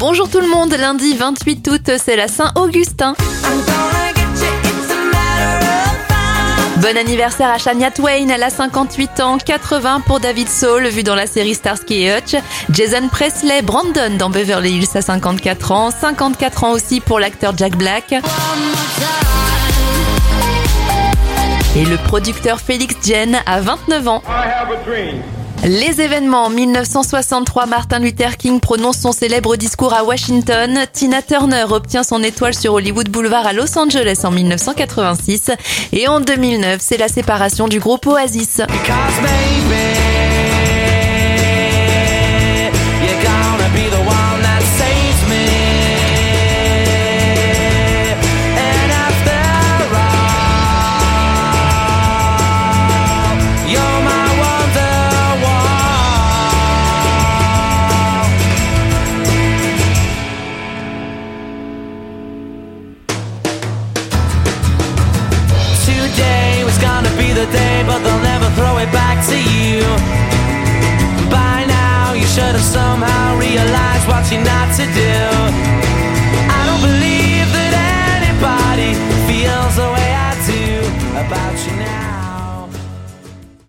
Bonjour tout le monde, lundi 28 août, c'est la Saint-Augustin. Bon anniversaire à Shania Twain, elle a 58 ans, 80 pour David Soul, vu dans la série Starsky et Hutch. Jason Presley, Brandon dans Beverly Hills à 54 ans, 54 ans aussi pour l'acteur Jack Black. Et le producteur Félix Jen a 29 ans. Les événements. 1963, Martin Luther King prononce son célèbre discours à Washington. Tina Turner obtient son étoile sur Hollywood Boulevard à Los Angeles en 1986. Et en 2009, c'est la séparation du groupe Oasis. the day, but they'll never throw it back to you. By now, you should have somehow realized what you're not to do. I don't believe that anybody feels the way I do about you now.